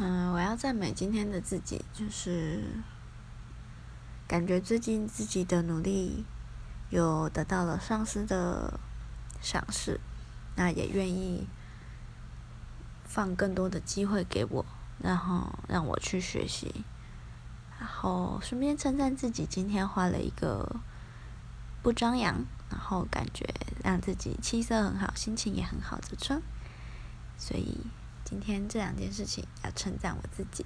嗯，我要赞美今天的自己，就是感觉最近自己的努力有得到了上司的赏识，那也愿意放更多的机会给我，然后让我去学习，然后顺便称赞自己今天画了一个不张扬，然后感觉让自己气色很好，心情也很好的妆，所以。今天这两件事情要称赞我自己。